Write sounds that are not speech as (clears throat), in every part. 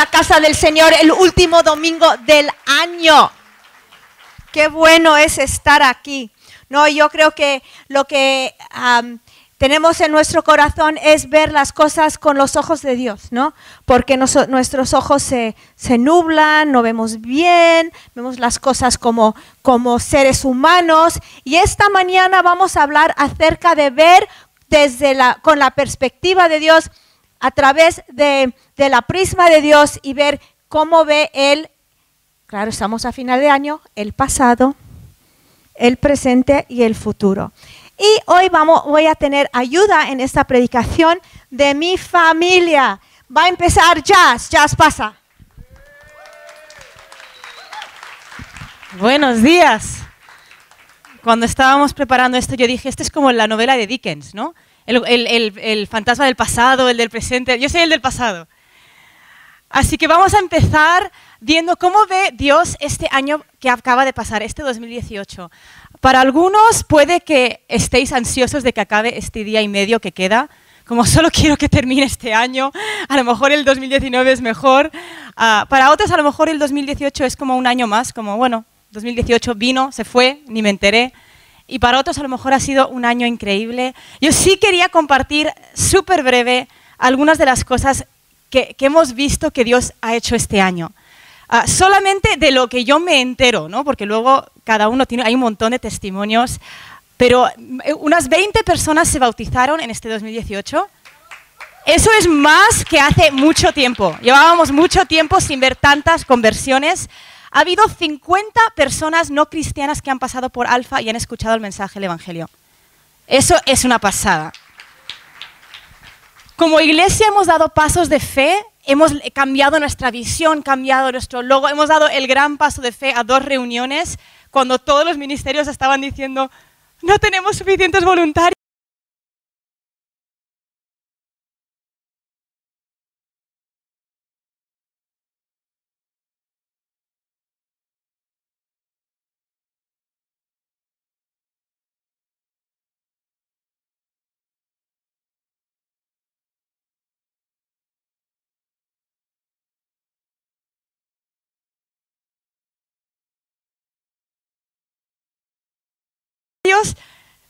la casa del Señor el último domingo del año. Qué bueno es estar aquí. No, yo creo que lo que tenemos en nuestro corazón es ver las cosas con los ojos de Dios, ¿no? Porque nuestros ojos se, nublan, no vemos bien, vemos las cosas como, como seres humanos. Y esta mañana vamos a hablar acerca de ver desde la, con la perspectiva de Dios, a través de, de la prisma de Dios y ver cómo ve Él, claro, estamos a final de año, el pasado, el presente y el futuro. Y hoy vamos, voy a tener ayuda en esta predicación de mi familia. Va a empezar Jazz. Jazz pasa. Buenos días. Cuando estábamos preparando esto, yo dije, esto es como la novela de Dickens, ¿no? El, fantasma del pasado, el del presente. Yo soy el del pasado. Así que vamos a empezar viendo cómo ve Dios este año que acaba de pasar, este 2018. Para algunos puede que estéis ansiosos de que acabe este día y medio que queda, como solo (laughs) quiero que termine este año, a lo mejor el 2019 es mejor. Ah, para otros a lo mejor el 2018 es como un año más, como bueno, 2018 vino, se fue, ni me enteré. Y para otros a lo mejor ha sido un año increíble. Yo sí quería compartir súper breve algunas de las cosas que, que hemos visto que Dios ha hecho este año. Ah, solamente de lo que yo me entero, ¿no? porque luego cada uno tiene, hay un montón de testimonios, pero eh, unas 20 personas se bautizaron en este 2018. Eso es más que hace mucho tiempo. Llevábamos mucho tiempo sin ver tantas conversiones. Ha habido 50 personas no cristianas que han pasado por Alfa y han escuchado el mensaje del Evangelio. Eso es una pasada. Como iglesia hemos dado pasos de fe hemos cambiado nuestra visión, cambiado nuestro logo, hemos dado el gran paso de fe a dos reuniones cuando todos los ministerios estaban diciendo, no tenemos suficientes voluntarios.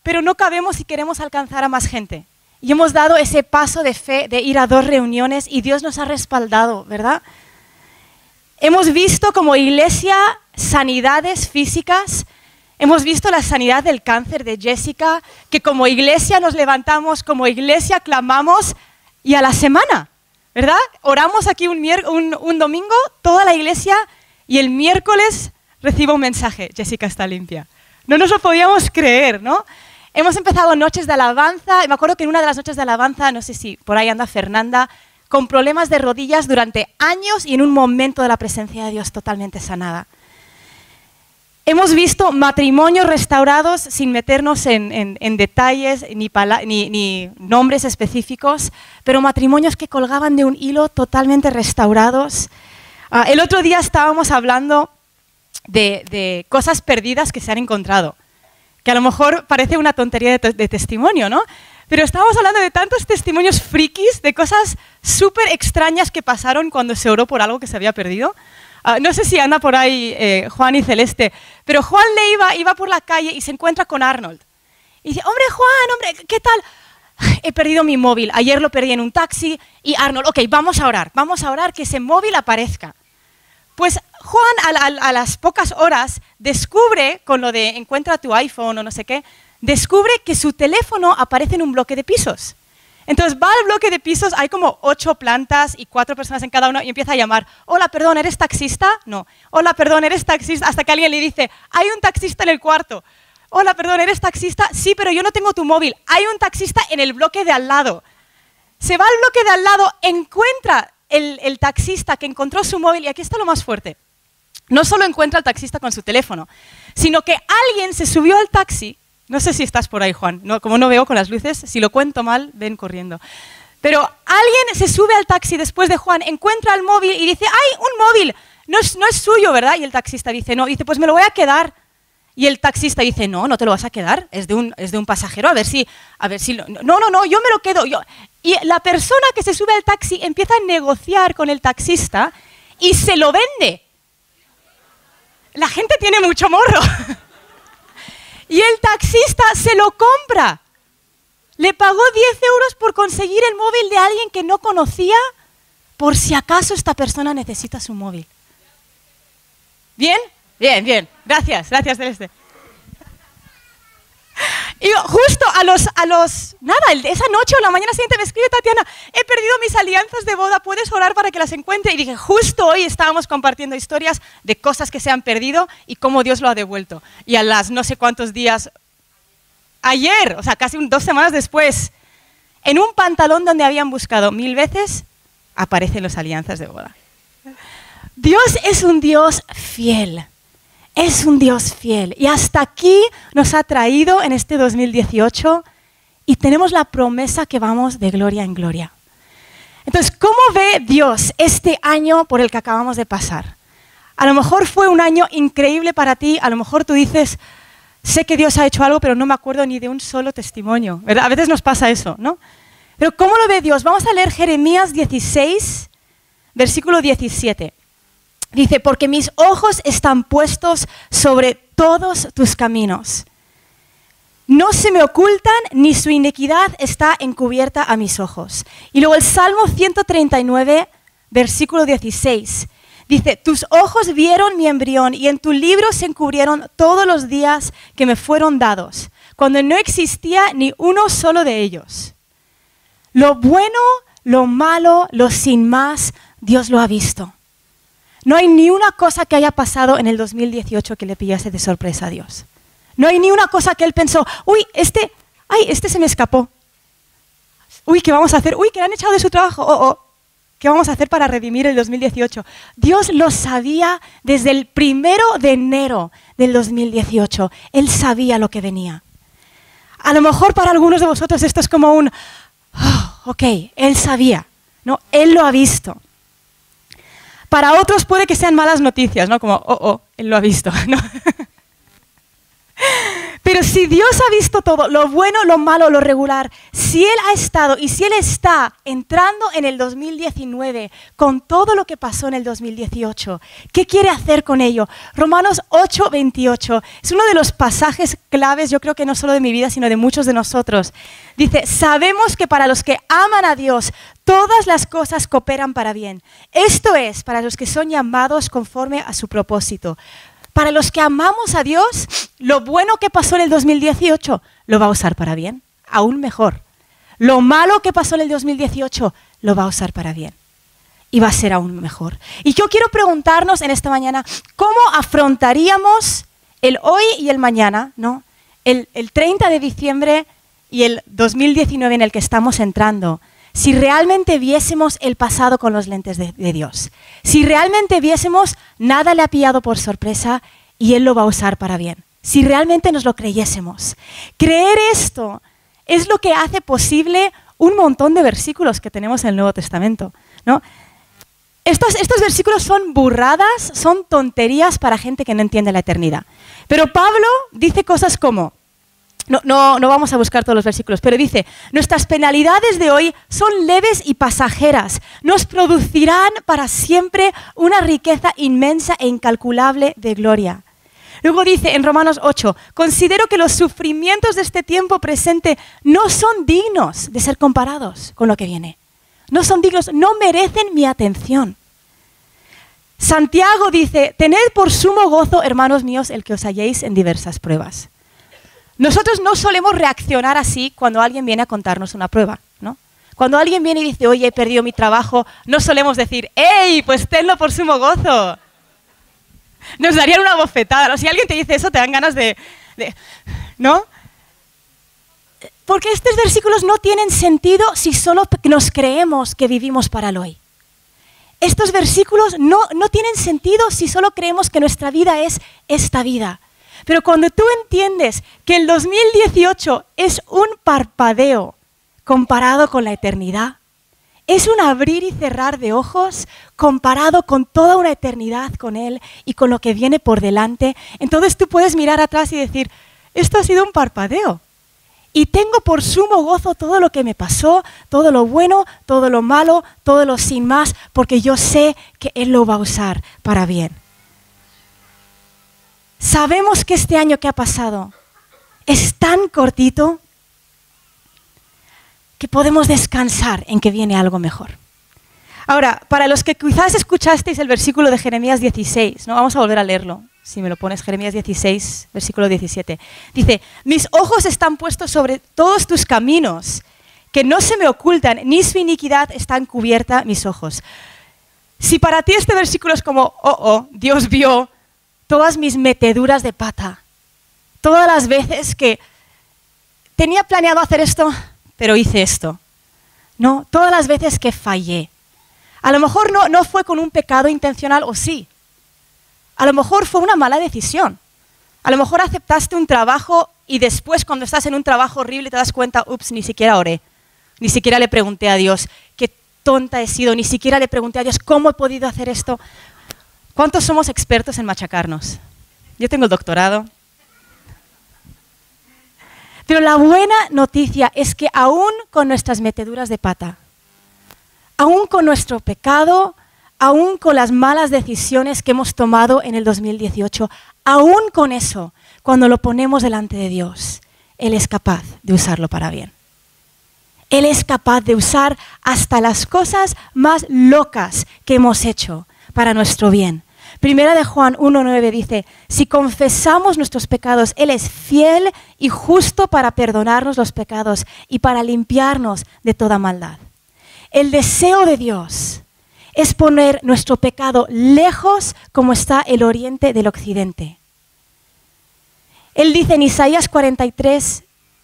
Pero no cabemos si queremos alcanzar a más gente. Y hemos dado ese paso de fe de ir a dos reuniones y Dios nos ha respaldado, ¿verdad? Hemos visto como iglesia sanidades físicas, hemos visto la sanidad del cáncer de Jessica, que como iglesia nos levantamos, como iglesia clamamos y a la semana, ¿verdad? Oramos aquí un, un domingo, toda la iglesia, y el miércoles recibo un mensaje, Jessica está limpia. No nos lo podíamos creer, ¿no? Hemos empezado noches de alabanza, y me acuerdo que en una de las noches de alabanza, no sé si por ahí anda Fernanda, con problemas de rodillas durante años y en un momento de la presencia de Dios totalmente sanada. Hemos visto matrimonios restaurados sin meternos en, detalles ni, nombres específicos, pero matrimonios que colgaban de un hilo totalmente restaurados. Ah, el otro día estábamos hablando de, cosas perdidas que se han encontrado, que a lo mejor parece una tontería de, testimonio, ¿no? Pero estábamos hablando de tantos testimonios frikis, de cosas súper extrañas que pasaron cuando se oró por algo que se había perdido. Ah, no sé si anda por ahí eh, Juan y Celeste, pero Juan le iba, iba por la calle y se encuentra con Arnold. Y dice, hombre Juan, hombre, ¿qué tal? He perdido mi móvil, ayer lo perdí en un taxi y Arnold, ok, vamos a orar, vamos a orar que ese móvil aparezca. Pues Juan a, las pocas horas descubre, con lo de encuentra tu iPhone o no sé qué, descubre que su teléfono aparece en un bloque de pisos. Entonces va al bloque de pisos, hay como ocho plantas y cuatro personas en cada uno y empieza a llamar, hola, perdón, ¿eres taxista? No. Hola, perdón, ¿eres taxista? Hasta que alguien le dice, hay un taxista en el cuarto. Hola, perdón, ¿eres taxista? Sí, pero yo no tengo tu móvil. Hay un taxista en el bloque de al lado. Se va al bloque de al lado, encuentra el, taxista que encontró su móvil, y aquí está lo más fuerte, no solo encuentra al taxista con su teléfono, sino que alguien se subió al taxi, no sé si estás por ahí, Juan, como no veo con las luces, si lo cuento mal, ven corriendo. Pero alguien se sube al taxi después de Juan, encuentra el móvil y dice, ¡ay, un móvil! No es, suyo, ¿verdad? Y el taxista dice, no, dice, pues me lo voy a quedar. Y el taxista dice, no, no te lo vas a quedar, es de un, es de un pasajero, a ver si, a ver si, no, no, no, yo me lo quedo. Yo. Y la persona que se sube al taxi empieza a negociar con el taxista y se lo vende. La gente tiene mucho morro. (laughs) Y el taxista se lo compra. Le pagó 10 euros por conseguir el móvil de alguien que no conocía por si acaso esta persona necesita su móvil. ¿Bien? Bien, bien. Gracias, gracias Celeste. Y justo a los, a los, nada, esa noche o la mañana siguiente me escribe Tatiana, he perdido mis alianzas de boda, ¿puedes orar para que las encuentre? Y dije, justo hoy estábamos compartiendo historias de cosas que se han perdido y cómo Dios lo ha devuelto. Y a las no sé cuántos días, ayer, o sea, casi dos semanas después, en un pantalón donde habían buscado mil veces, aparecen las alianzas de boda. Dios es un Dios fiel es un Dios fiel. Y hasta aquí nos ha traído en este 2018 y tenemos la promesa que vamos de gloria en gloria. Entonces, ¿cómo ve Dios este año por el que acabamos de pasar? A lo mejor fue un año increíble para ti, a lo mejor tú dices, sé que Dios ha hecho algo, pero no me acuerdo ni de un solo testimonio. A veces nos pasa eso, ¿no? Pero ¿cómo lo ve Dios? Vamos a leer Jeremías 16, versículo 17. Dice, porque mis ojos están puestos sobre todos tus caminos. No se me ocultan, ni su iniquidad está encubierta a mis ojos. Y luego el Salmo 139, versículo 16. Dice, tus ojos vieron mi embrión y en tu libro se encubrieron todos los días que me fueron dados, cuando no existía ni uno solo de ellos. Lo bueno, lo malo, lo sin más, Dios lo ha visto. No hay ni una cosa que haya pasado en el 2018 que le pillase de sorpresa a Dios. No hay ni una cosa que él pensó, uy, este, ay, este se me escapó. Uy, ¿qué vamos a hacer? Uy, que le han echado de su trabajo. Oh, oh. ¿Qué vamos a hacer para redimir el 2018? Dios lo sabía desde el primero de enero del 2018. Él sabía lo que venía. A lo mejor para algunos de vosotros esto es como un, oh, ok, Él sabía. No, Él lo ha visto. Para otros puede que sean malas noticias, ¿no? Como, oh, oh, él lo ha visto, (laughs) ¿no? Pero si Dios ha visto todo, lo bueno, lo malo, lo regular, si Él ha estado y si Él está entrando en el 2019 con todo lo que pasó en el 2018, ¿qué quiere hacer con ello? Romanos 8, 28 es uno de los pasajes claves, yo creo que no solo de mi vida, sino de muchos de nosotros. Dice, sabemos que para los que aman a Dios, todas las cosas cooperan para bien. Esto es, para los que son llamados conforme a su propósito. Para los que amamos a Dios, lo bueno que pasó en el 2018 lo va a usar para bien, aún mejor. Lo malo que pasó en el 2018 lo va a usar para bien y va a ser aún mejor. Y yo quiero preguntarnos en esta mañana, ¿cómo afrontaríamos el hoy y el mañana, ¿no? el, el 30 de diciembre y el 2019 en el que estamos entrando? Si realmente viésemos el pasado con los lentes de, Dios, si realmente viésemos nada le ha pillado por sorpresa y Él lo va a usar para bien, si realmente nos lo creyésemos. Creer esto es lo que hace posible un montón de versículos que tenemos en el Nuevo Testamento. ¿no? Estos, estos versículos son burradas, son tonterías para gente que no entiende la eternidad. Pero Pablo dice cosas como, no, no, vamos a buscar todos los versículos, pero dice, nuestras penalidades de hoy son leves y pasajeras, nos producirán para siempre una riqueza inmensa e incalculable de gloria. Luego dice en Romanos 8, considero que los sufrimientos de este tiempo presente no son dignos de ser comparados con lo que viene. No son dignos, no merecen mi atención. Santiago dice, tened por sumo gozo, hermanos míos, el que os halléis en diversas pruebas nosotros no solemos reaccionar así cuando alguien viene a contarnos una prueba, ¿no? Cuando alguien viene y dice, oye, he perdido mi trabajo, no solemos decir, ¡Ey, pues tenlo por sumo gozo! Nos darían una bofetada. Si alguien te dice eso, te dan ganas de, de ¿no? Porque estos versículos no tienen sentido si solo nos creemos que vivimos para el hoy. Estos versículos no, no tienen sentido si solo creemos que nuestra vida es esta vida. Pero cuando tú entiendes que el 2018 es un parpadeo comparado con la eternidad, es un abrir y cerrar de ojos comparado con toda una eternidad con Él y con lo que viene por delante, entonces tú puedes mirar atrás y decir, esto ha sido un parpadeo. Y tengo por sumo gozo todo lo que me pasó, todo lo bueno, todo lo malo, todo lo sin más, porque yo sé que Él lo va a usar para bien. Sabemos que este año que ha pasado es tan cortito que podemos descansar en que viene algo mejor. Ahora, para los que quizás escuchasteis el versículo de Jeremías 16, ¿no? vamos a volver a leerlo, si me lo pones, Jeremías 16, versículo 17. Dice, mis ojos están puestos sobre todos tus caminos, que no se me ocultan, ni su iniquidad está encubierta mis ojos. Si para ti este versículo es como, oh, oh, Dios vio todas mis meteduras de pata, todas las veces que tenía planeado hacer esto, pero hice esto. No, todas las veces que fallé. A lo mejor no, no fue con un pecado intencional o sí. A lo mejor fue una mala decisión. A lo mejor aceptaste un trabajo y después cuando estás en un trabajo horrible te das cuenta, ups, ni siquiera oré. Ni siquiera le pregunté a Dios, qué tonta he sido, ni siquiera le pregunté a Dios, ¿cómo he podido hacer esto? ¿Cuántos somos expertos en machacarnos? Yo tengo el doctorado. Pero la buena noticia es que aún con nuestras meteduras de pata, aún con nuestro pecado, aún con las malas decisiones que hemos tomado en el 2018, aún con eso, cuando lo ponemos delante de Dios, Él es capaz de usarlo para bien. Él es capaz de usar hasta las cosas más locas que hemos hecho para nuestro bien. Primera de Juan 1.9 dice, si confesamos nuestros pecados, Él es fiel y justo para perdonarnos los pecados y para limpiarnos de toda maldad. El deseo de Dios es poner nuestro pecado lejos como está el oriente del occidente. Él dice en Isaías 43,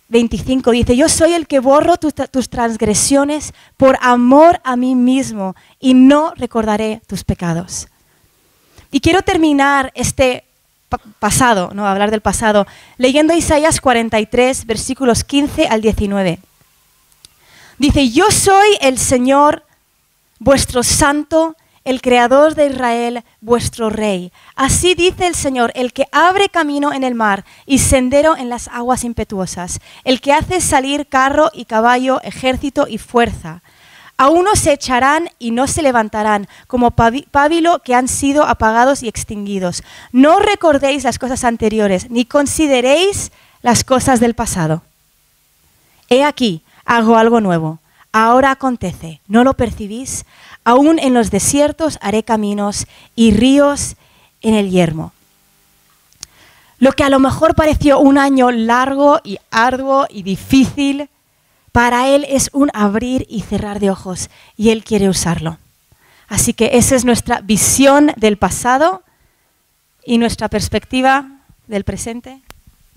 25 dice, yo soy el que borro tus transgresiones por amor a mí mismo y no recordaré tus pecados. Y quiero terminar este pasado, no hablar del pasado, leyendo Isaías 43, versículos 15 al 19. Dice, yo soy el Señor, vuestro santo, el creador de Israel, vuestro rey. Así dice el Señor, el que abre camino en el mar y sendero en las aguas impetuosas, el que hace salir carro y caballo, ejército y fuerza. A unos se echarán y no se levantarán, como pábilo que han sido apagados y extinguidos. No recordéis las cosas anteriores, ni consideréis las cosas del pasado. He aquí, hago algo nuevo. Ahora acontece, ¿no lo percibís? Aún en los desiertos haré caminos y ríos en el yermo. Lo que a lo mejor pareció un año largo y arduo y difícil, para Él es un abrir y cerrar de ojos y Él quiere usarlo. Así que esa es nuestra visión del pasado y nuestra perspectiva del presente.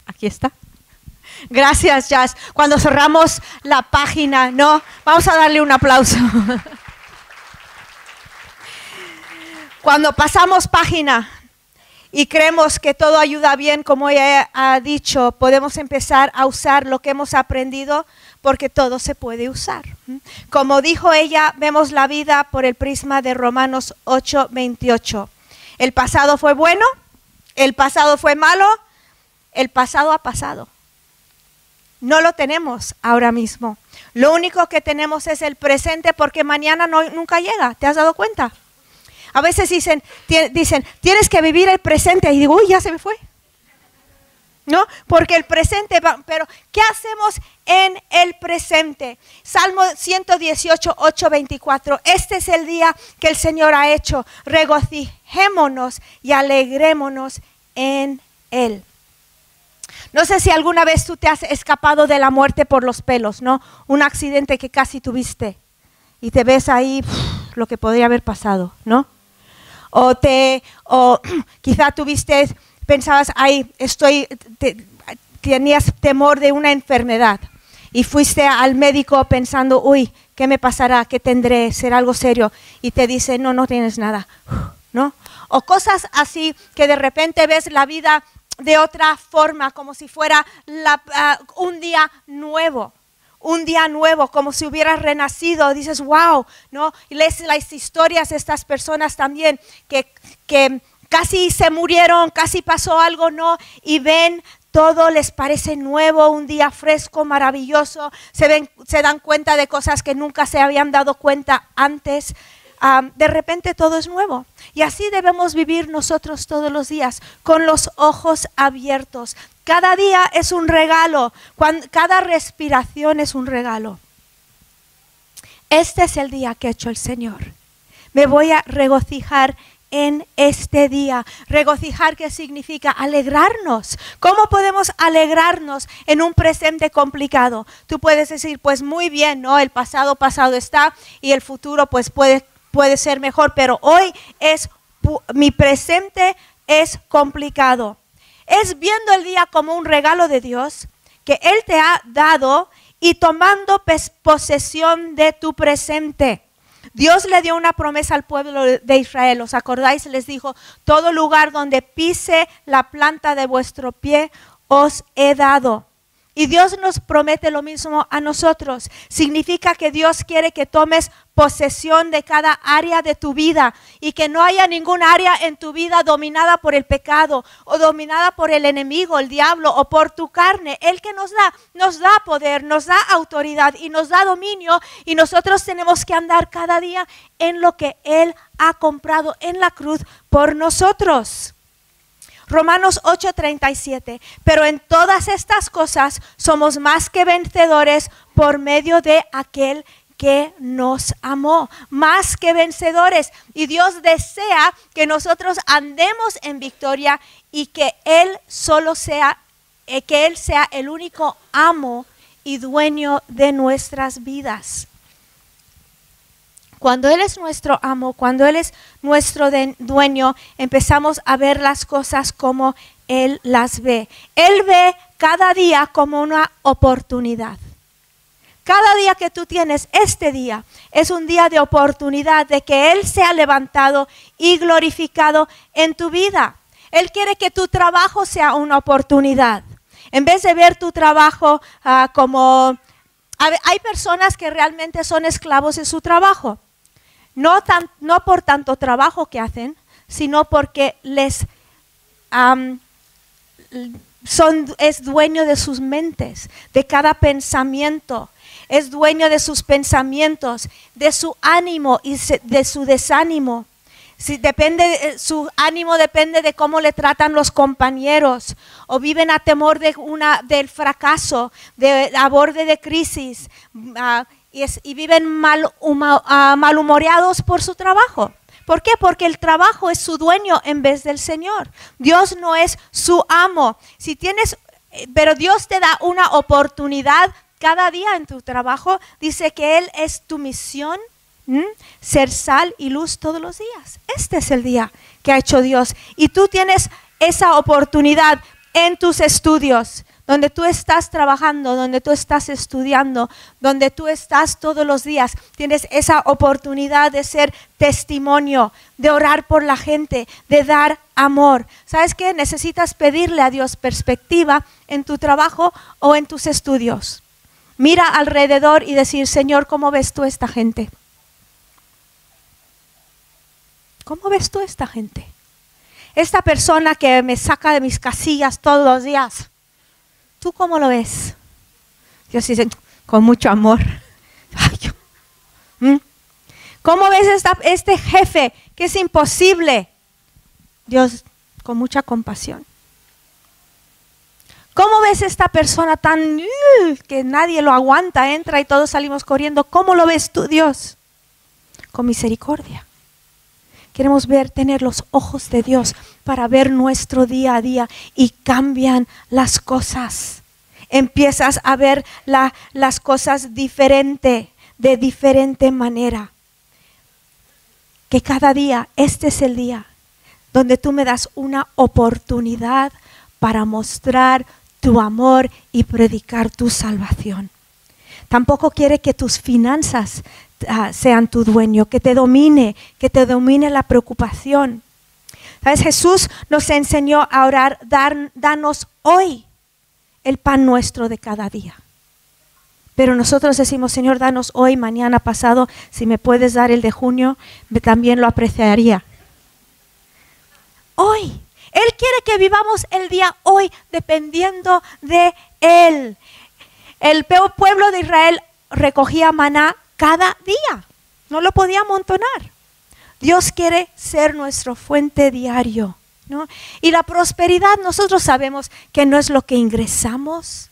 Aquí está. Gracias, Jazz. Cuando cerramos la página, ¿no? Vamos a darle un aplauso. Cuando pasamos página y creemos que todo ayuda bien, como ella ha dicho, podemos empezar a usar lo que hemos aprendido porque todo se puede usar. Como dijo ella, vemos la vida por el prisma de Romanos 8, 28. El pasado fue bueno, el pasado fue malo, el pasado ha pasado. No lo tenemos ahora mismo. Lo único que tenemos es el presente porque mañana nunca llega. ¿Te has dado cuenta? A veces dicen, dicen, tienes que vivir el presente. Y digo, uy, ya se me fue. ¿No? Porque el presente va, pero ¿qué hacemos en el presente? Salmo 118, 8, 24. Este es el día que el Señor ha hecho. Regocijémonos y alegrémonos en Él. No sé si alguna vez tú te has escapado de la muerte por los pelos, ¿no? Un accidente que casi tuviste y te ves ahí lo que podría haber pasado, ¿no? O te, o (clears throat) quizá tuviste, pensabas, ahí estoy, tenías temor de una enfermedad y fuiste al médico pensando, uy, ¿qué me pasará? ¿Qué tendré? ¿Será algo serio? Y te dice, no, no tienes nada, ¿no? O cosas así que de repente ves la vida de otra forma, como si fuera ah, un día nuevo. Un día nuevo, como si hubieras renacido. Dices, wow, ¿no? Y lees las historias de estas personas también que, que casi se murieron, casi pasó algo, ¿no? Y ven todo les parece nuevo, un día fresco, maravilloso, se, ven, se dan cuenta de cosas que nunca se habían dado cuenta antes. De repente todo es nuevo. Y así debemos vivir nosotros todos los días, con los ojos abiertos. Cada día es un regalo, cada respiración es un regalo. Este es el día que ha hecho el Señor. Me voy a regocijar en este día. Regocijar, ¿qué significa? Alegrarnos. ¿Cómo podemos alegrarnos en un presente complicado? Tú puedes decir, pues muy bien, ¿no? El pasado pasado está y el futuro pues puede, puede ser mejor, pero hoy es, mi presente es complicado. Es viendo el día como un regalo de Dios que Él te ha dado y tomando posesión de tu presente. Dios le dio una promesa al pueblo de Israel. ¿Os acordáis? Les dijo, todo lugar donde pise la planta de vuestro pie, os he dado. Y Dios nos promete lo mismo a nosotros. Significa que Dios quiere que tomes posesión de cada área de tu vida y que no haya ningún área en tu vida dominada por el pecado o dominada por el enemigo, el diablo o por tu carne. El que nos da, nos da poder, nos da autoridad y nos da dominio y nosotros tenemos que andar cada día en lo que Él ha comprado en la cruz por nosotros. Romanos 8:37, pero en todas estas cosas somos más que vencedores por medio de aquel que nos amó, más que vencedores. Y Dios desea que nosotros andemos en victoria y que Él solo sea, eh, que Él sea el único amo y dueño de nuestras vidas. Cuando Él es nuestro amo, cuando Él es nuestro dueño, empezamos a ver las cosas como Él las ve. Él ve cada día como una oportunidad. Cada día que tú tienes este día es un día de oportunidad de que Él sea levantado y glorificado en tu vida. Él quiere que tu trabajo sea una oportunidad. En vez de ver tu trabajo ah, como... Hay personas que realmente son esclavos en su trabajo no, por tanto trabajo que hacen, sino porque les son, es dueño de sus mentes, de cada pensamiento, es dueño de sus pensamientos, de su ánimo y de su desánimo. Si depende, eh, su ánimo depende de cómo le tratan los compañeros o viven a temor de una, del fracaso, de, a borde de crisis. Ah, y, viven mal, ah, malhumoreados por su trabajo. ¿Por qué? Porque el trabajo es su dueño en vez del Señor. Dios no es su amo. Si tienes, eh, pero Dios te da una oportunidad cada día en tu trabajo. Dice que Él es tu misión, ser sal y luz todos los días. Este es el día que ha hecho Dios. Y tú tienes esa oportunidad en tus estudios donde tú estás trabajando, donde tú estás estudiando, donde tú estás todos los días, tienes esa oportunidad de ser testimonio, de orar por la gente, de dar amor. ¿Sabes qué? Necesitas pedirle a Dios perspectiva en tu trabajo o en tus estudios. Mira alrededor y decir, Señor, ¿cómo ves tú esta gente? ¿Cómo ves tú esta gente? Esta persona que me saca de mis casillas todos los días ¿Tú cómo lo ves? Dios dice, con mucho amor. ¿Mm? ¿Cómo ves este jefe que es imposible? Dios, con mucha compasión. ¿Cómo ves esta persona tan uh, que nadie lo aguanta, entra y todos salimos corriendo? ¿Cómo lo ves tú, Dios? Con misericordia. Queremos ver, tener los ojos de Dios para ver nuestro día a día y cambian las cosas. Empiezas a ver las cosas diferente, de diferente manera. Que cada día, este es el día donde tú me das una oportunidad para mostrar tu amor y predicar tu salvación. Tampoco quiere que tus finanzas Ah, sean tu dueño, que te domine, que te domine la preocupación. ¿Sabes? Jesús nos enseñó a orar, dar, danos hoy el pan nuestro de cada día. Pero nosotros decimos, Señor, danos hoy, mañana, pasado, si me puedes dar el de junio, también lo apreciaría. Hoy, Él quiere que vivamos el día hoy dependiendo de Él. El pueblo de Israel recogía maná cada día. No lo podía amontonar. Dios quiere ser nuestro fuente diario. ¿no? Y la prosperidad, nosotros sabemos que no es lo que ingresamos.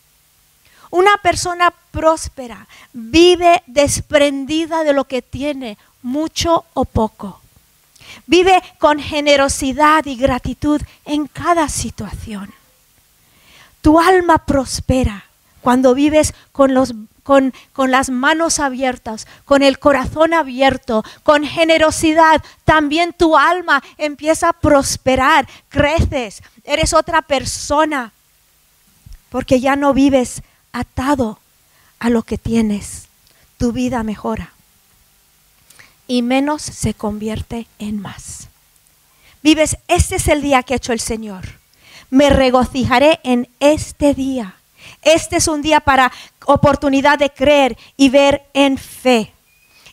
Una persona próspera vive desprendida de lo que tiene, mucho o poco. Vive con generosidad y gratitud en cada situación. Tu alma prospera cuando vives con, los, con, con, las manos abiertas, con el corazón abierto, con generosidad. También tu alma empieza a prosperar, creces, eres otra persona, porque ya no vives atado a lo que tienes. Tu vida mejora y menos se convierte en más. Vives, este es el día que ha hecho el Señor. Me regocijaré en este día. Este es un día para oportunidad de creer y ver en fe.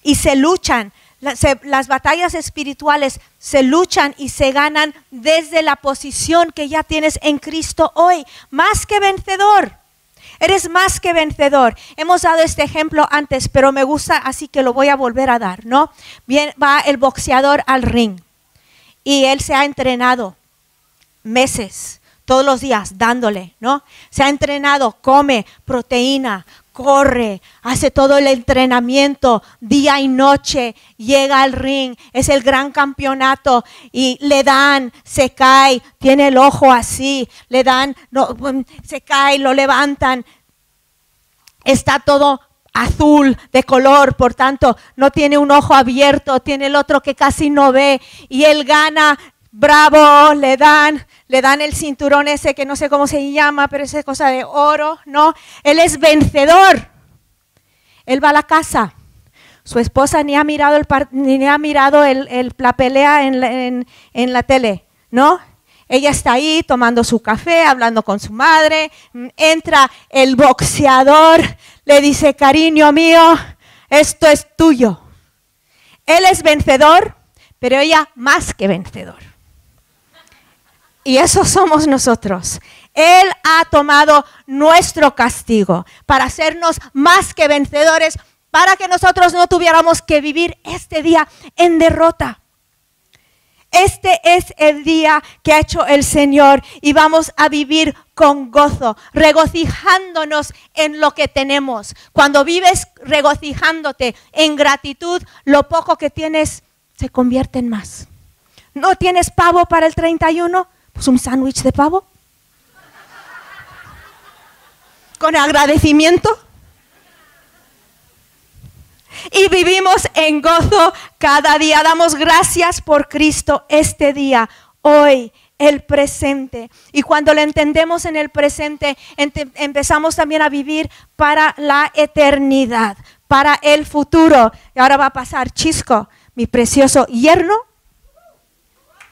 Y se luchan, las batallas espirituales se luchan y se ganan desde la posición que ya tienes en Cristo hoy, más que vencedor. Eres más que vencedor. Hemos dado este ejemplo antes, pero me gusta, así que lo voy a volver a dar, ¿no? Bien, va el boxeador al ring y él se ha entrenado meses, todos los días, dándole, ¿no? Se ha entrenado, come proteína, corre, hace todo el entrenamiento día y noche, llega al ring, es el gran campeonato y le dan, se cae, tiene el ojo así, le dan, no, se cae, lo levantan, está todo azul de color, por tanto no tiene un ojo abierto, tiene el otro que casi no ve y él gana, bravo, le dan, le dan el cinturón ese que no sé cómo se llama, pero es cosa de oro, ¿no? Él es vencedor. Él va a la casa. Su esposa ni ha mirado, el, ni ha mirado la pelea en en la tele, ¿no? Ella está ahí tomando su café, hablando con su madre. Entra el boxeador, le dice, cariño mío, esto es tuyo. Él es vencedor, pero ella más que vencedor. Y eso somos nosotros. Él ha tomado nuestro castigo para hacernos más que vencedores, para que nosotros no tuviéramos que vivir este día en derrota. Este es el día que ha hecho el Señor y vamos a vivir con gozo, regocijándonos en lo que tenemos. Cuando vives regocijándote en gratitud, lo poco que tienes se convierte en más. ¿No tienes pavo para el 31? Pues un sándwich de pavo. Con agradecimiento. Y vivimos en gozo cada día. Damos gracias por Cristo este día, hoy, el presente. Y cuando lo entendemos en el presente, empezamos también a vivir para la eternidad, para el futuro. Y ahora va a pasar Chisco, mi precioso yerno.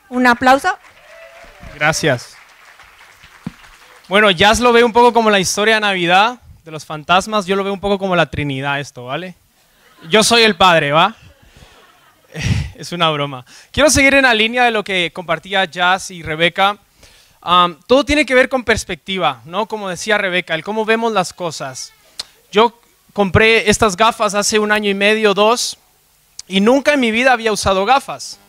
Un aplauso. Gracias. Bueno, Jazz lo ve un poco como la historia de Navidad de los fantasmas, yo lo veo un poco como la Trinidad esto, ¿vale? Yo soy el Padre, ¿va? (laughs) Es una broma. Quiero seguir en la línea de lo que compartía Jazz y Rebeca. todo tiene que ver con perspectiva, ¿no? Como decía Rebeca, el cómo vemos las cosas. Yo compré estas gafas hace un año y medio, dos, y nunca en mi vida había usado gafas.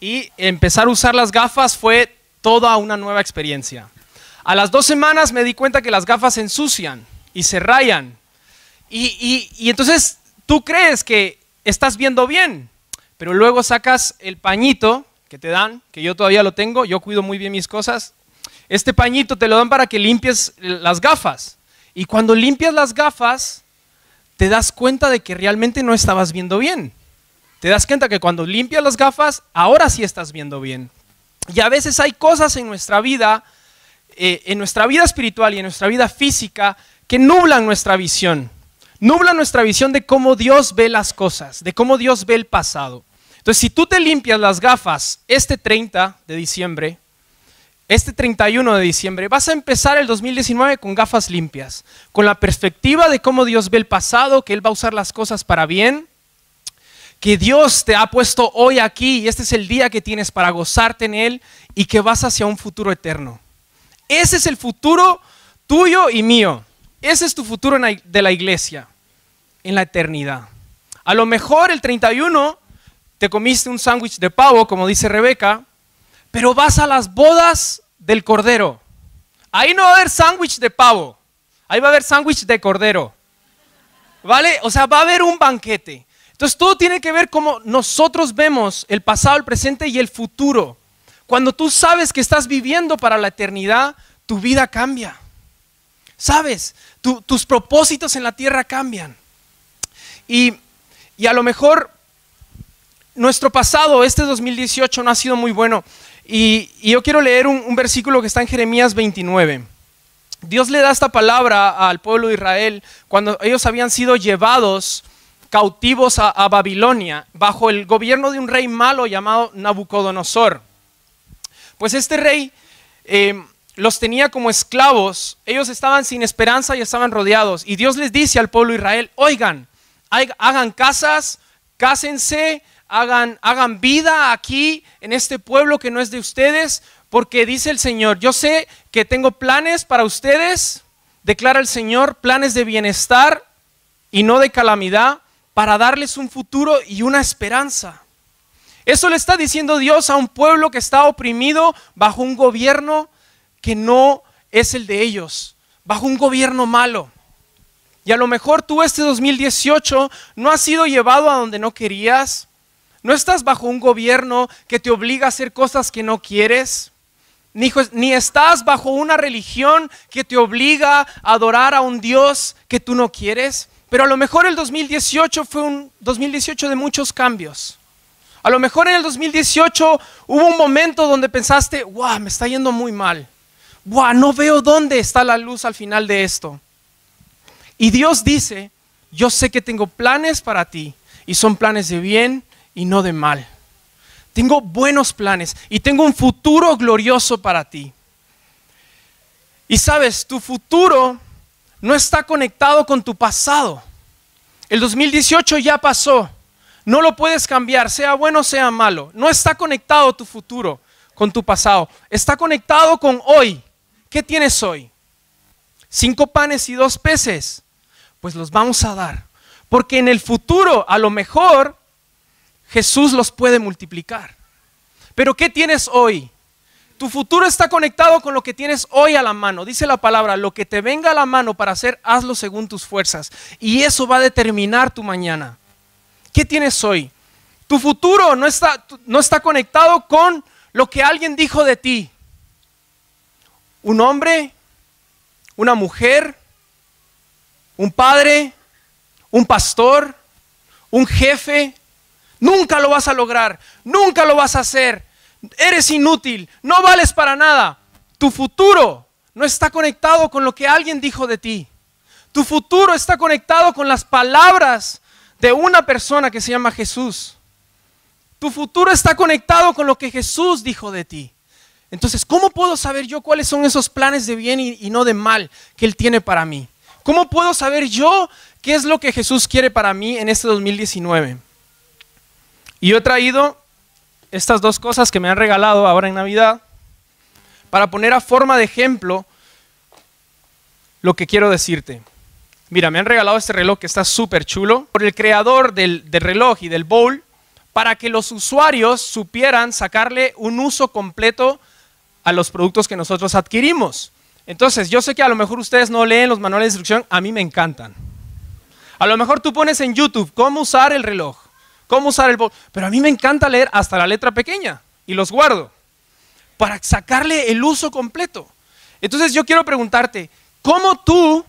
Y empezar a usar las gafas fue toda una nueva experiencia. A las dos semanas me di cuenta que las gafas se ensucian y se rayan. Y, y, entonces tú crees que estás viendo bien, pero luego sacas el pañito que te dan, que yo todavía lo tengo, yo cuido muy bien mis cosas. Este pañito te lo dan para que limpies las gafas. Y cuando limpias las gafas, te das cuenta de que realmente no estabas viendo bien. Te das cuenta que cuando limpias las gafas, ahora sí estás viendo bien. Y a veces hay cosas en nuestra vida, eh, en nuestra vida espiritual y en nuestra vida física, que nublan nuestra visión. Nublan nuestra visión de cómo Dios ve las cosas, de cómo Dios ve el pasado. Entonces, si tú te limpias las gafas este 30 de diciembre, este 31 de diciembre, vas a empezar el 2019 con gafas limpias, con la perspectiva de cómo Dios ve el pasado, que Él va a usar las cosas para bien, que Dios te ha puesto hoy aquí y este es el día que tienes para gozarte en Él y que vas hacia un futuro eterno. Ese es el futuro tuyo y mío. Ese es tu futuro de la iglesia, en la eternidad. A lo mejor el 31 te comiste un sándwich de pavo, como dice Rebeca, pero vas a las bodas del cordero. Ahí no va a haber sándwich de pavo, ahí va a haber sándwich de cordero. ¿Vale? O sea, va a haber un banquete. Entonces todo tiene que ver cómo nosotros vemos el pasado, el presente y el futuro. Cuando tú sabes que estás viviendo para la eternidad, tu vida cambia. ¿Sabes? tus propósitos en la tierra cambian. Y, a lo mejor nuestro pasado, este 2018, no ha sido muy bueno. Y, yo quiero leer un, versículo que está en Jeremías 29. Dios le da esta palabra al pueblo de Israel cuando ellos habían sido llevados cautivos a, Babilonia bajo el gobierno de un rey malo llamado Nabucodonosor. Pues este rey eh, los tenía como esclavos, ellos estaban sin esperanza y estaban rodeados. Y Dios les dice al pueblo de Israel, oigan, hagan casas, cásense, hagan, hagan vida aquí en este pueblo que no es de ustedes, porque dice el Señor, yo sé que tengo planes para ustedes, declara el Señor, planes de bienestar y no de calamidad, para darles un futuro y una esperanza. Eso le está diciendo Dios a un pueblo que está oprimido bajo un gobierno que no es el de ellos, bajo un gobierno malo. Y a lo mejor tú este 2018 no has sido llevado a donde no querías, no estás bajo un gobierno que te obliga a hacer cosas que no quieres, ni, ni estás bajo una religión que te obliga a adorar a un Dios que tú no quieres. Pero a lo mejor el 2018 fue un 2018 de muchos cambios. A lo mejor en el 2018 hubo un momento donde pensaste, wow, me está yendo muy mal no veo dónde está la luz al final de esto. Y Dios dice, yo sé que tengo planes para ti y son planes de bien y no de mal. Tengo buenos planes y tengo un futuro glorioso para ti. Y sabes, tu futuro no está conectado con tu pasado. El 2018 ya pasó. No lo puedes cambiar, sea bueno o sea malo. No está conectado tu futuro con tu pasado. Está conectado con hoy. ¿Qué tienes hoy? Cinco panes y dos peces. Pues los vamos a dar. Porque en el futuro, a lo mejor, Jesús los puede multiplicar. Pero ¿qué tienes hoy? Tu futuro está conectado con lo que tienes hoy a la mano. Dice la palabra, lo que te venga a la mano para hacer, hazlo según tus fuerzas. Y eso va a determinar tu mañana. ¿Qué tienes hoy? Tu futuro no está, no está conectado con lo que alguien dijo de ti un hombre, una mujer, un padre, un pastor, un jefe. Nunca lo vas a lograr, nunca lo vas a hacer. Eres inútil, no vales para nada. Tu futuro no está conectado con lo que alguien dijo de ti. Tu futuro está conectado con las palabras de una persona que se llama Jesús. Tu futuro está conectado con lo que Jesús dijo de ti. Entonces, ¿cómo puedo saber yo cuáles son esos planes de bien y, no de mal que Él tiene para mí? ¿Cómo puedo saber yo qué es lo que Jesús quiere para mí en este 2019? Y yo he traído estas dos cosas que me han regalado ahora en Navidad para poner a forma de ejemplo lo que quiero decirte. Mira, me han regalado este reloj que está súper chulo por el creador del, del reloj y del bowl para que los usuarios supieran sacarle un uso completo a los productos que nosotros adquirimos. Entonces, yo sé que a lo mejor ustedes no leen los manuales de instrucción, a mí me encantan. A lo mejor tú pones en YouTube cómo usar el reloj, cómo usar el pero a mí me encanta leer hasta la letra pequeña y los guardo para sacarle el uso completo. Entonces yo quiero preguntarte, ¿cómo tú,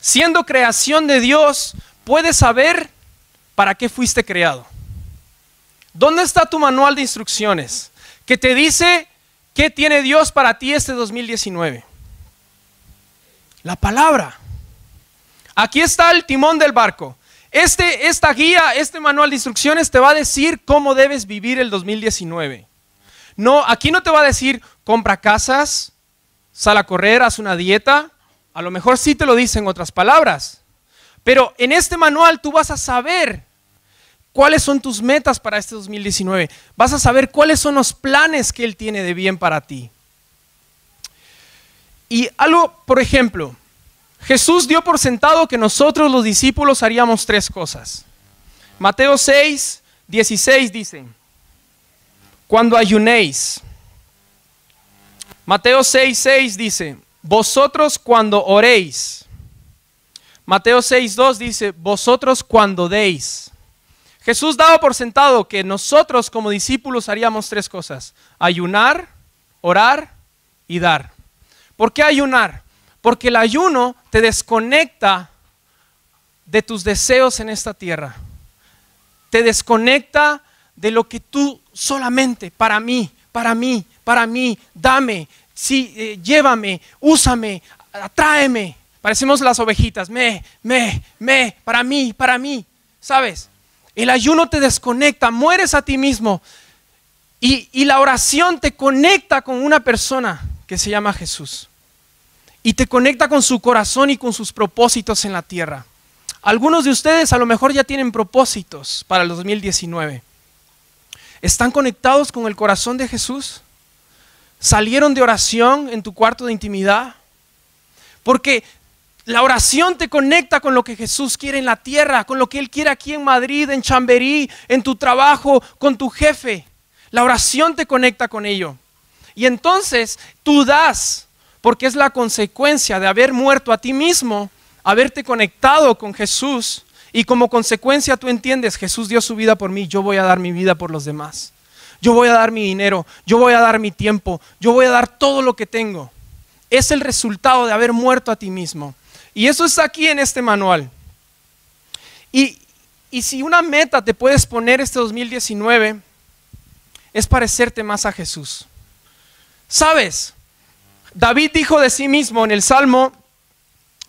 siendo creación de Dios, puedes saber para qué fuiste creado? ¿Dónde está tu manual de instrucciones que te dice ¿Qué tiene Dios para ti este 2019? La palabra. Aquí está el timón del barco. Este, esta guía, este manual de instrucciones te va a decir cómo debes vivir el 2019. No, aquí no te va a decir compra casas, sal a correr, haz una dieta. A lo mejor sí te lo dicen otras palabras. Pero en este manual tú vas a saber cuáles son tus metas para este 2019. Vas a saber cuáles son los planes que Él tiene de bien para ti. Y algo, por ejemplo, Jesús dio por sentado que nosotros los discípulos haríamos tres cosas. Mateo 6, 16 dice, cuando ayunéis. Mateo 6, 6 dice, vosotros cuando oréis. Mateo 6, 2 dice, vosotros cuando deis. Jesús daba por sentado que nosotros como discípulos haríamos tres cosas, ayunar, orar y dar. ¿Por qué ayunar? Porque el ayuno te desconecta de tus deseos en esta tierra. Te desconecta de lo que tú solamente, para mí, para mí, para mí, dame, sí, eh, llévame, úsame, atráeme. Parecemos las ovejitas, me, me, me, para mí, para mí. ¿Sabes? El ayuno te desconecta, mueres a ti mismo. Y, y la oración te conecta con una persona que se llama Jesús. Y te conecta con su corazón y con sus propósitos en la tierra. Algunos de ustedes a lo mejor ya tienen propósitos para el 2019. ¿Están conectados con el corazón de Jesús? ¿Salieron de oración en tu cuarto de intimidad? Porque la oración te conecta con lo que Jesús quiere en la tierra, con lo que Él quiere aquí en Madrid, en Chamberí, en tu trabajo, con tu jefe. La oración te conecta con ello. Y entonces tú das, porque es la consecuencia de haber muerto a ti mismo, haberte conectado con Jesús y como consecuencia tú entiendes, Jesús dio su vida por mí, yo voy a dar mi vida por los demás. Yo voy a dar mi dinero, yo voy a dar mi tiempo, yo voy a dar todo lo que tengo. Es el resultado de haber muerto a ti mismo. Y eso está aquí en este manual. Y, y si una meta te puedes poner este 2019, es parecerte más a Jesús. ¿Sabes? David dijo de sí mismo en el Salmo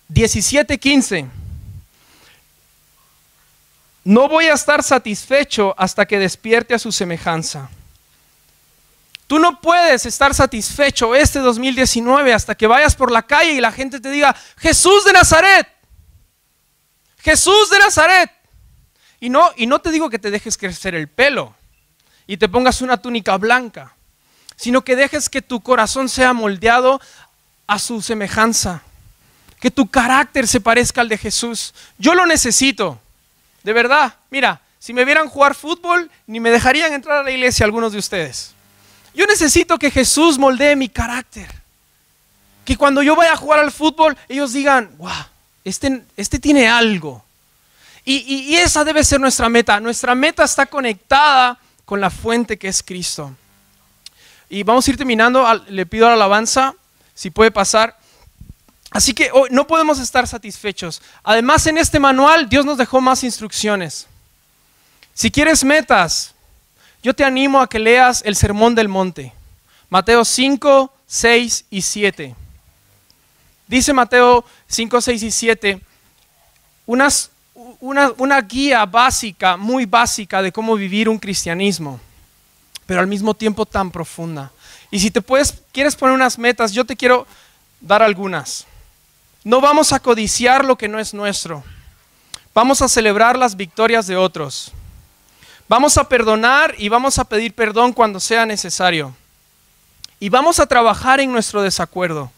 17:15, no voy a estar satisfecho hasta que despierte a su semejanza. Tú no puedes estar satisfecho este 2019 hasta que vayas por la calle y la gente te diga, Jesús de Nazaret, Jesús de Nazaret. Y no, y no te digo que te dejes crecer el pelo y te pongas una túnica blanca, sino que dejes que tu corazón sea moldeado a su semejanza, que tu carácter se parezca al de Jesús. Yo lo necesito. De verdad, mira, si me vieran jugar fútbol, ni me dejarían entrar a la iglesia algunos de ustedes. Yo necesito que Jesús moldee mi carácter. Que cuando yo vaya a jugar al fútbol, ellos digan, wow, este, este tiene algo. Y, y, esa debe ser nuestra meta. Nuestra meta está conectada con la fuente que es Cristo. Y vamos a ir terminando. Le pido la alabanza, si puede pasar. Así que no podemos estar satisfechos. Además, en este manual Dios nos dejó más instrucciones. Si quieres metas, yo te animo a que leas el Sermón del Monte. Mateo 5, 6 y 7. Dice Mateo 5, 6 y 7 una, una guía básica, muy básica de cómo vivir un cristianismo, pero al mismo tiempo tan profunda. Y si te quieres poner unas metas, yo te quiero dar algunas. No vamos a codiciar lo que no es nuestro. Vamos a celebrar las victorias de otros. Vamos a perdonar y vamos a pedir perdón cuando sea necesario. Y vamos a trabajar en nuestro desacuerdo.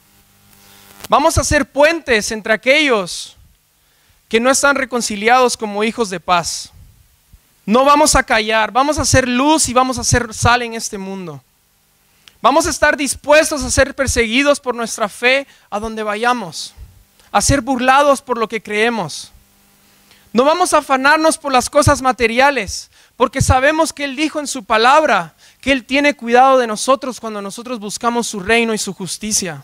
Vamos a hacer puentes entre aquellos que no están reconciliados como hijos de paz. No vamos a callar, vamos a hacer luz y vamos a hacer sal en este mundo. Vamos a estar dispuestos a ser perseguidos por nuestra fe a donde vayamos a ser burlados por lo que creemos. No vamos a afanarnos por las cosas materiales, porque sabemos que Él dijo en su palabra que Él tiene cuidado de nosotros cuando nosotros buscamos su reino y su justicia.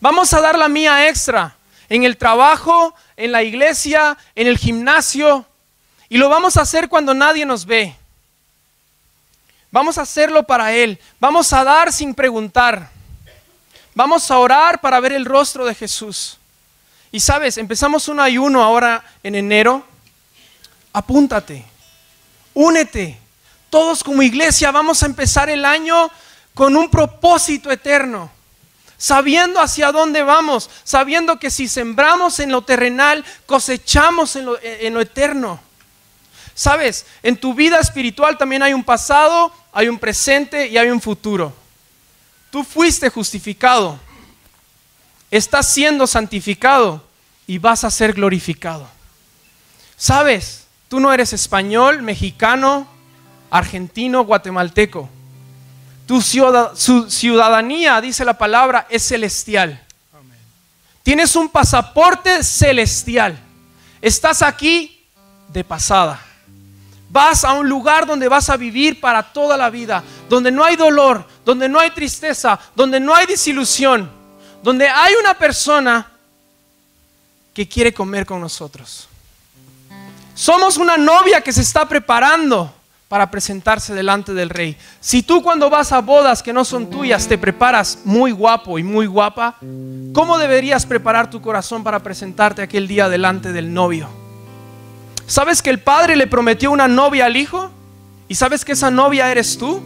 Vamos a dar la mía extra en el trabajo, en la iglesia, en el gimnasio, y lo vamos a hacer cuando nadie nos ve. Vamos a hacerlo para Él. Vamos a dar sin preguntar. Vamos a orar para ver el rostro de Jesús. Y sabes, empezamos un ayuno ahora en enero. Apúntate, únete. Todos como iglesia vamos a empezar el año con un propósito eterno, sabiendo hacia dónde vamos, sabiendo que si sembramos en lo terrenal, cosechamos en lo eterno. Sabes, en tu vida espiritual también hay un pasado, hay un presente y hay un futuro. Tú fuiste justificado, estás siendo santificado y vas a ser glorificado. Sabes, tú no eres español, mexicano, argentino, guatemalteco. Tu ciudadanía, dice la palabra, es celestial. Tienes un pasaporte celestial. Estás aquí de pasada. Vas a un lugar donde vas a vivir para toda la vida, donde no hay dolor, donde no hay tristeza, donde no hay desilusión, donde hay una persona que quiere comer con nosotros. Somos una novia que se está preparando para presentarse delante del rey. Si tú cuando vas a bodas que no son tuyas te preparas muy guapo y muy guapa, ¿cómo deberías preparar tu corazón para presentarte aquel día delante del novio? ¿Sabes que el padre le prometió una novia al hijo? ¿Y sabes que esa novia eres tú?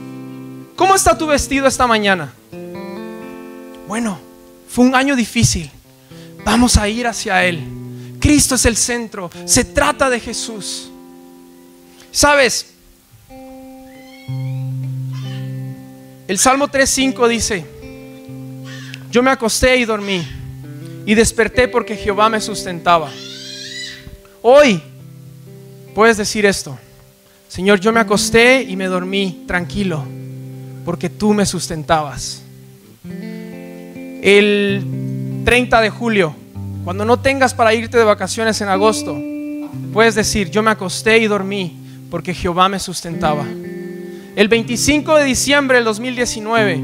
¿Cómo está tu vestido esta mañana? Bueno, fue un año difícil. Vamos a ir hacia Él. Cristo es el centro. Se trata de Jesús. ¿Sabes? El Salmo 3.5 dice, yo me acosté y dormí y desperté porque Jehová me sustentaba. Hoy puedes decir esto. Señor, yo me acosté y me dormí tranquilo porque tú me sustentabas. El 30 de julio, cuando no tengas para irte de vacaciones en agosto, puedes decir, yo me acosté y dormí porque Jehová me sustentaba. El 25 de diciembre del 2019,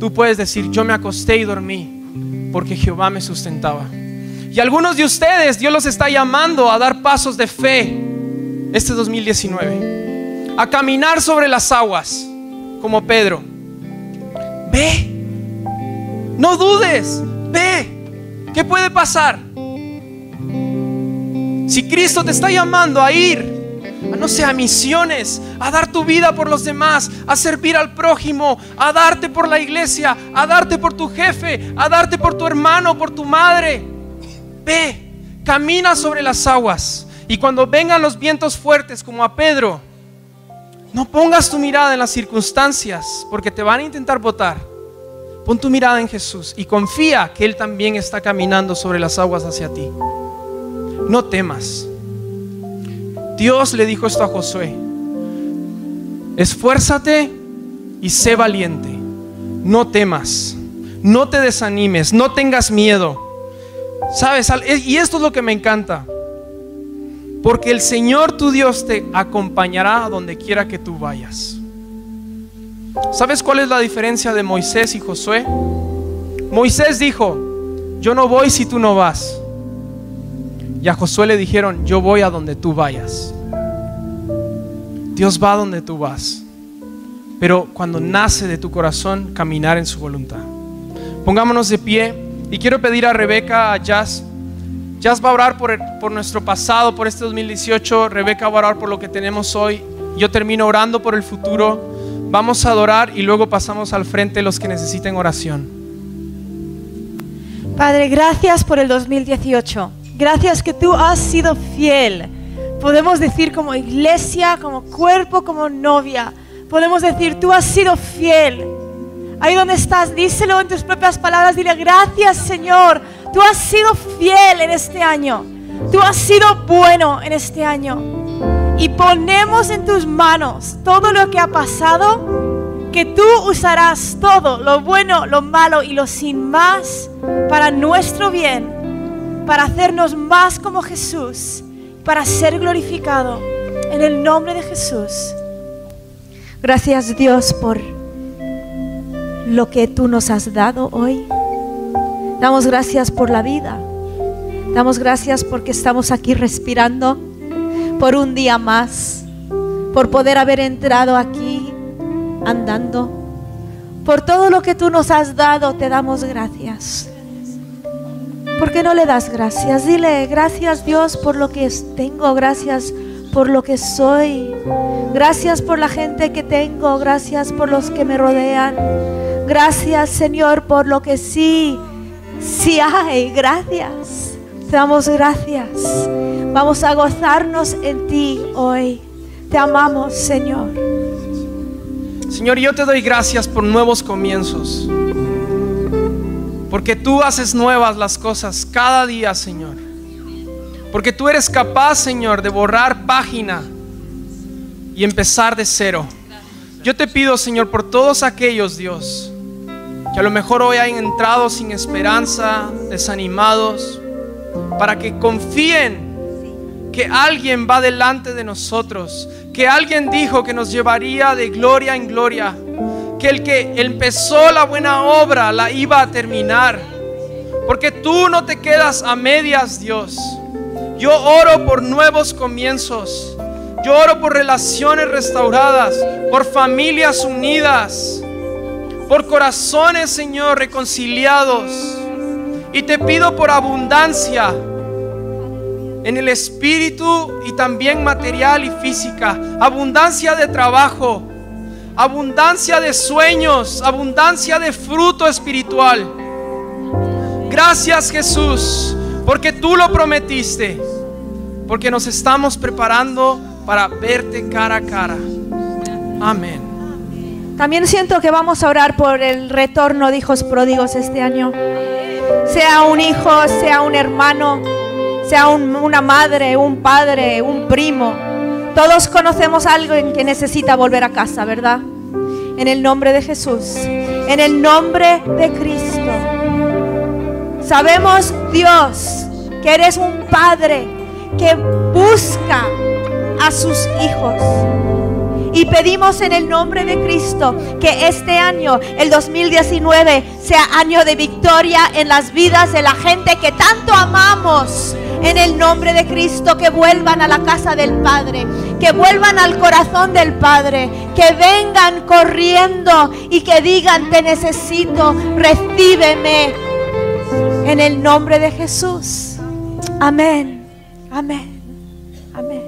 tú puedes decir, yo me acosté y dormí porque Jehová me sustentaba. Y algunos de ustedes, Dios los está llamando a dar pasos de fe este 2019 a caminar sobre las aguas como Pedro. Ve, no dudes, ve, ¿qué puede pasar? Si Cristo te está llamando a ir, a no sé, a misiones, a dar tu vida por los demás, a servir al prójimo, a darte por la iglesia, a darte por tu jefe, a darte por tu hermano, por tu madre. Ve, camina sobre las aguas. Y cuando vengan los vientos fuertes como a Pedro, no pongas tu mirada en las circunstancias porque te van a intentar botar. Pon tu mirada en Jesús y confía que Él también está caminando sobre las aguas hacia ti. No temas. Dios le dijo esto a Josué. Esfuérzate y sé valiente. No temas. No te desanimes. No tengas miedo. ¿Sabes? Y esto es lo que me encanta. Porque el Señor tu Dios te acompañará a donde quiera que tú vayas. ¿Sabes cuál es la diferencia de Moisés y Josué? Moisés dijo, yo no voy si tú no vas. Y a Josué le dijeron, yo voy a donde tú vayas. Dios va a donde tú vas. Pero cuando nace de tu corazón, caminar en su voluntad. Pongámonos de pie y quiero pedir a Rebeca, a Jazz, Jazz va a orar por, por nuestro pasado, por este 2018. Rebeca va a orar por lo que tenemos hoy. Yo termino orando por el futuro. Vamos a adorar y luego pasamos al frente los que necesiten oración. Padre, gracias por el 2018. Gracias que tú has sido fiel. Podemos decir como iglesia, como cuerpo, como novia. Podemos decir, tú has sido fiel. Ahí donde estás, díselo en tus propias palabras. Dile, gracias Señor Tú has sido fiel en este año. Tú has sido bueno en este año. Y ponemos en tus manos todo lo que ha pasado, que tú usarás todo, lo bueno, lo malo y lo sin más, para nuestro bien, para hacernos más como Jesús, para ser glorificado. En el nombre de Jesús. Gracias Dios por lo que tú nos has dado hoy. Damos gracias por la vida. Damos gracias porque estamos aquí respirando por un día más, por poder haber entrado aquí andando. Por todo lo que tú nos has dado, te damos gracias. ¿Por qué no le das gracias? Dile, gracias Dios por lo que tengo, gracias por lo que soy, gracias por la gente que tengo, gracias por los que me rodean, gracias Señor por lo que sí Sí hay, gracias. Te damos gracias. Vamos a gozarnos en ti hoy. Te amamos, Señor. Señor, yo te doy gracias por nuevos comienzos. Porque tú haces nuevas las cosas cada día, Señor. Porque tú eres capaz, Señor, de borrar página y empezar de cero. Yo te pido, Señor, por todos aquellos, Dios, que a lo mejor hoy han entrado sin esperanza, desanimados, para que confíen que alguien va delante de nosotros, que alguien dijo que nos llevaría de gloria en gloria, que el que empezó la buena obra la iba a terminar, porque tú no te quedas a medias, Dios. Yo oro por nuevos comienzos. Yo oro por relaciones restauradas, por familias unidas, por corazones, Señor, reconciliados. Y te pido por abundancia en el espíritu y también material y física. Abundancia de trabajo, abundancia de sueños, abundancia de fruto espiritual. Gracias Jesús, porque tú lo prometiste, porque nos estamos preparando para verte cara a cara. Amén. También siento que vamos a orar por el retorno de hijos pródigos este año. Sea un hijo, sea un hermano, sea una madre, un padre, un primo. Todos conocemos a alguien que necesita volver a casa, ¿verdad? En el nombre de Jesús, en el nombre de Cristo. Sabemos, Dios, que eres un padre que busca a sus hijos. Y pedimos en el nombre de Cristo que este año, el 2019, sea año de victoria en las vidas de la gente que tanto amamos. En el nombre de Cristo, que vuelvan a la casa del Padre, que vuelvan al corazón del Padre, que vengan corriendo y que digan, te necesito, recíbeme. En el nombre de Jesús. Amén. Amén. Amén.